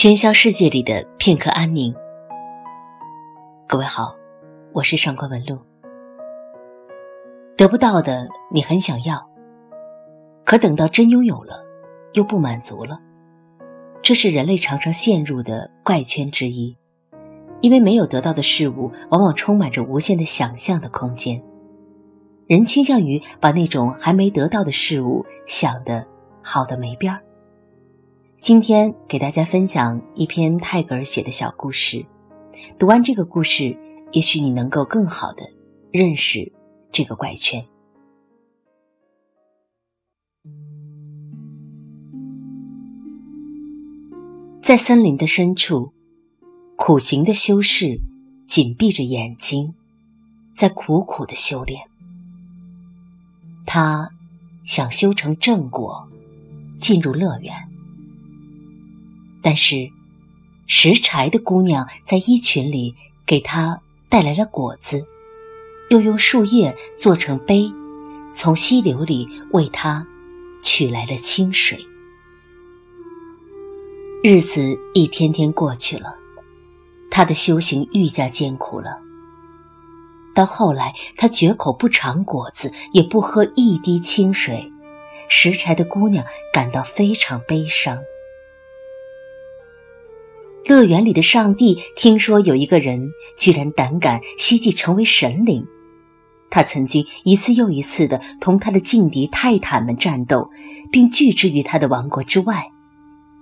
喧嚣世界里的片刻安宁。各位好，我是上官文露。得不到的你很想要，可等到真拥有了，又不满足了。这是人类常常陷入的怪圈之一，因为没有得到的事物，往往充满着无限的想象的空间。人倾向于把那种还没得到的事物想的好的没边儿。今天给大家分享一篇泰戈尔写的小故事，读完这个故事，也许你能够更好的认识这个怪圈。在森林的深处，苦行的修士紧闭着眼睛，在苦苦的修炼。他想修成正果，进入乐园。但是，拾柴的姑娘在衣裙里给他带来了果子，又用树叶做成杯，从溪流里为他取来了清水。日子一天天过去了，他的修行愈加艰苦了。到后来，他绝口不尝果子，也不喝一滴清水，拾柴的姑娘感到非常悲伤。乐园里的上帝听说有一个人居然胆敢希冀成为神灵，他曾经一次又一次的同他的劲敌泰坦们战斗，并拒之于他的王国之外。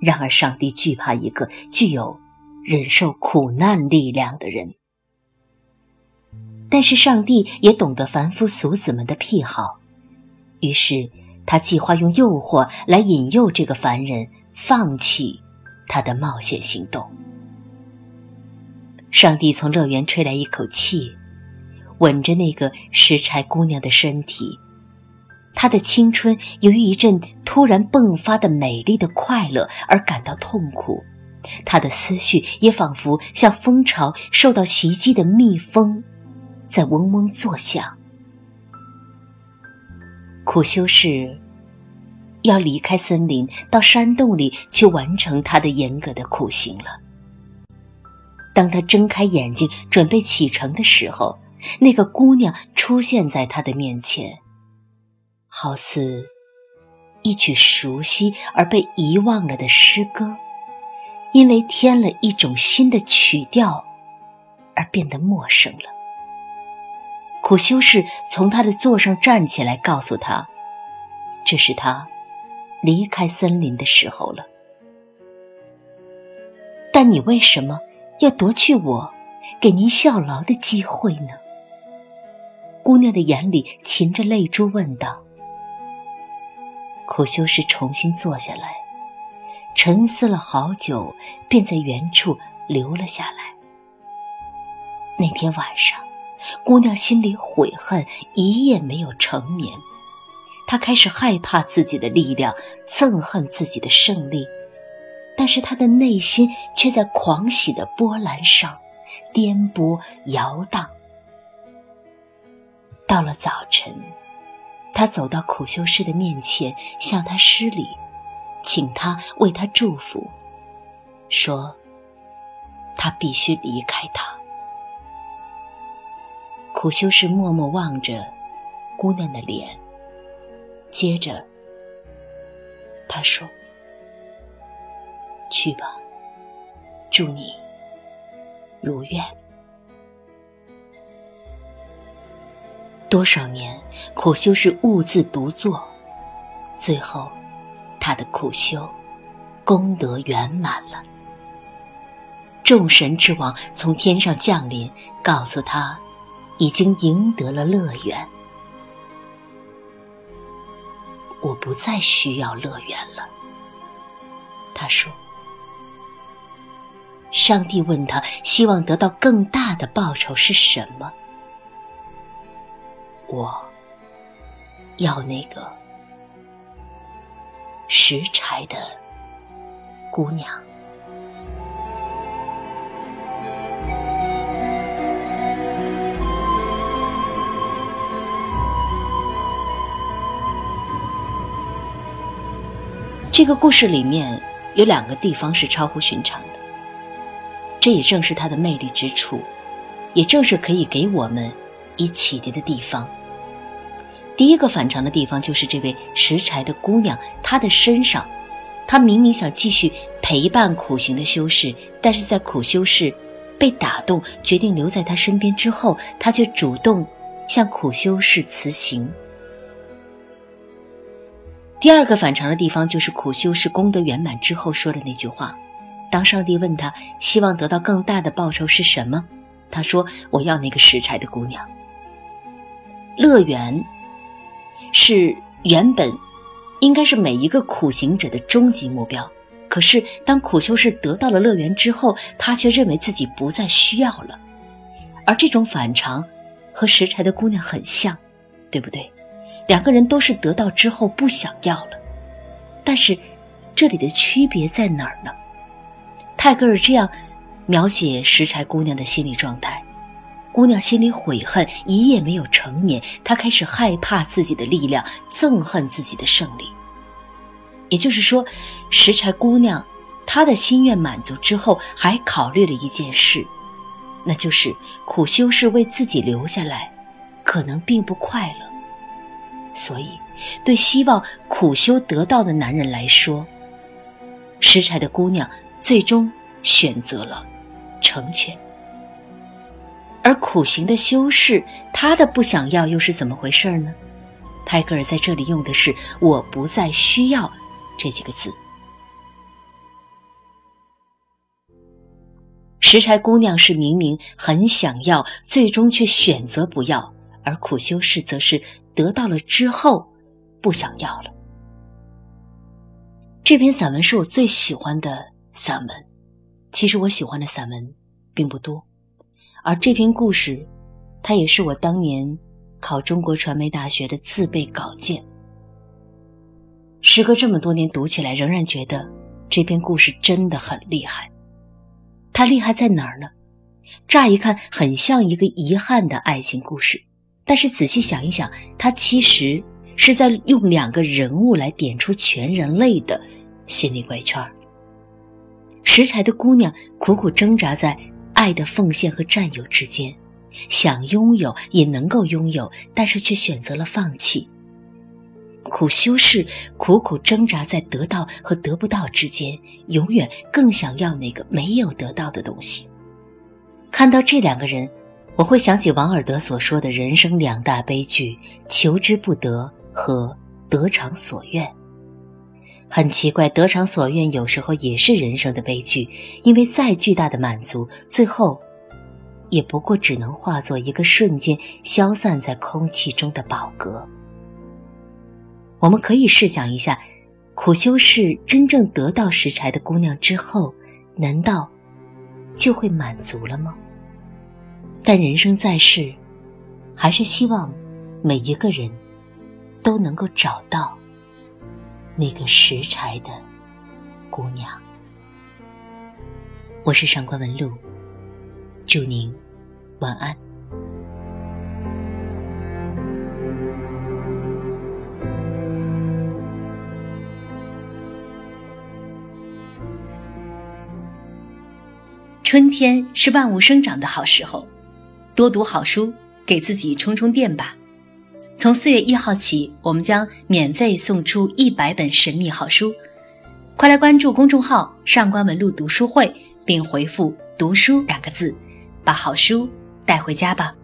然而，上帝惧怕一个具有忍受苦难力量的人。但是，上帝也懂得凡夫俗子们的癖好，于是他计划用诱惑来引诱这个凡人放弃。他的冒险行动。上帝从乐园吹来一口气，吻着那个拾柴姑娘的身体。她的青春由于一阵突然迸发的美丽的快乐而感到痛苦，她的思绪也仿佛像蜂巢受到袭击的蜜蜂，在嗡嗡作响。苦修士。要离开森林，到山洞里去完成他的严格的苦行了。当他睁开眼睛准备启程的时候，那个姑娘出现在他的面前，好似一曲熟悉而被遗忘了的诗歌，因为添了一种新的曲调而变得陌生了。苦修士从他的座上站起来，告诉他：“这是他。”离开森林的时候了，但你为什么要夺去我给您效劳的机会呢？姑娘的眼里噙着泪珠，问道。苦修士重新坐下来，沉思了好久，便在原处留了下来。那天晚上，姑娘心里悔恨，一夜没有成眠。他开始害怕自己的力量，憎恨自己的胜利，但是他的内心却在狂喜的波澜上颠簸摇荡。到了早晨，他走到苦修士的面前，向他施礼，请他为他祝福，说他必须离开他。苦修士默默望着姑娘的脸。接着，他说：“去吧，祝你如愿。”多少年苦修是兀自独坐，最后他的苦修功德圆满了。众神之王从天上降临，告诉他已经赢得了乐园。我不再需要乐园了，他说。上帝问他，希望得到更大的报酬是什么？我要那个拾柴的姑娘。这个故事里面有两个地方是超乎寻常的，这也正是它的魅力之处，也正是可以给我们以启迪的地方。第一个反常的地方就是这位拾柴的姑娘，她的身上，她明明想继续陪伴苦行的修士，但是在苦修士被打动，决定留在他身边之后，她却主动向苦修士辞行。第二个反常的地方就是苦修士功德圆满之后说的那句话：“当上帝问他希望得到更大的报酬是什么，他说：‘我要那个拾柴的姑娘。’乐园是原本应该是每一个苦行者的终极目标，可是当苦修士得到了乐园之后，他却认为自己不再需要了。而这种反常和拾柴的姑娘很像，对不对？”两个人都是得到之后不想要了，但是这里的区别在哪儿呢？泰戈尔这样描写拾柴姑娘的心理状态：姑娘心里悔恨，一夜没有成眠，她开始害怕自己的力量，憎恨自己的胜利。也就是说，拾柴姑娘她的心愿满足之后，还考虑了一件事，那就是苦修士为自己留下来，可能并不快乐。所以，对希望苦修得到的男人来说，拾柴的姑娘最终选择了成全。而苦行的修士，他的不想要又是怎么回事呢？泰戈尔在这里用的是“我不再需要”这几个字。拾柴姑娘是明明很想要，最终却选择不要；而苦修士则是。得到了之后，不想要了。这篇散文是我最喜欢的散文。其实我喜欢的散文并不多，而这篇故事，它也是我当年考中国传媒大学的自备稿件。时隔这么多年，读起来仍然觉得这篇故事真的很厉害。它厉害在哪儿呢？乍一看，很像一个遗憾的爱情故事。但是仔细想一想，他其实是在用两个人物来点出全人类的心理怪圈拾柴的姑娘苦苦挣扎在爱的奉献和占有之间，想拥有也能够拥有，但是却选择了放弃。苦修士苦苦挣扎在得到和得不到之间，永远更想要那个没有得到的东西。看到这两个人。我会想起王尔德所说的人生两大悲剧：求之不得和得偿所愿。很奇怪，得偿所愿有时候也是人生的悲剧，因为再巨大的满足，最后也不过只能化作一个瞬间消散在空气中的宝格。我们可以试想一下，苦修士真正得到拾柴的姑娘之后，难道就会满足了吗？但人生在世，还是希望每一个人都能够找到那个拾柴的姑娘。我是上官文露，祝您晚安。春天是万物生长的好时候。多读好书，给自己充充电吧。从四月一号起，我们将免费送出一百本神秘好书，快来关注公众号“上官文露读书会”，并回复“读书”两个字，把好书带回家吧。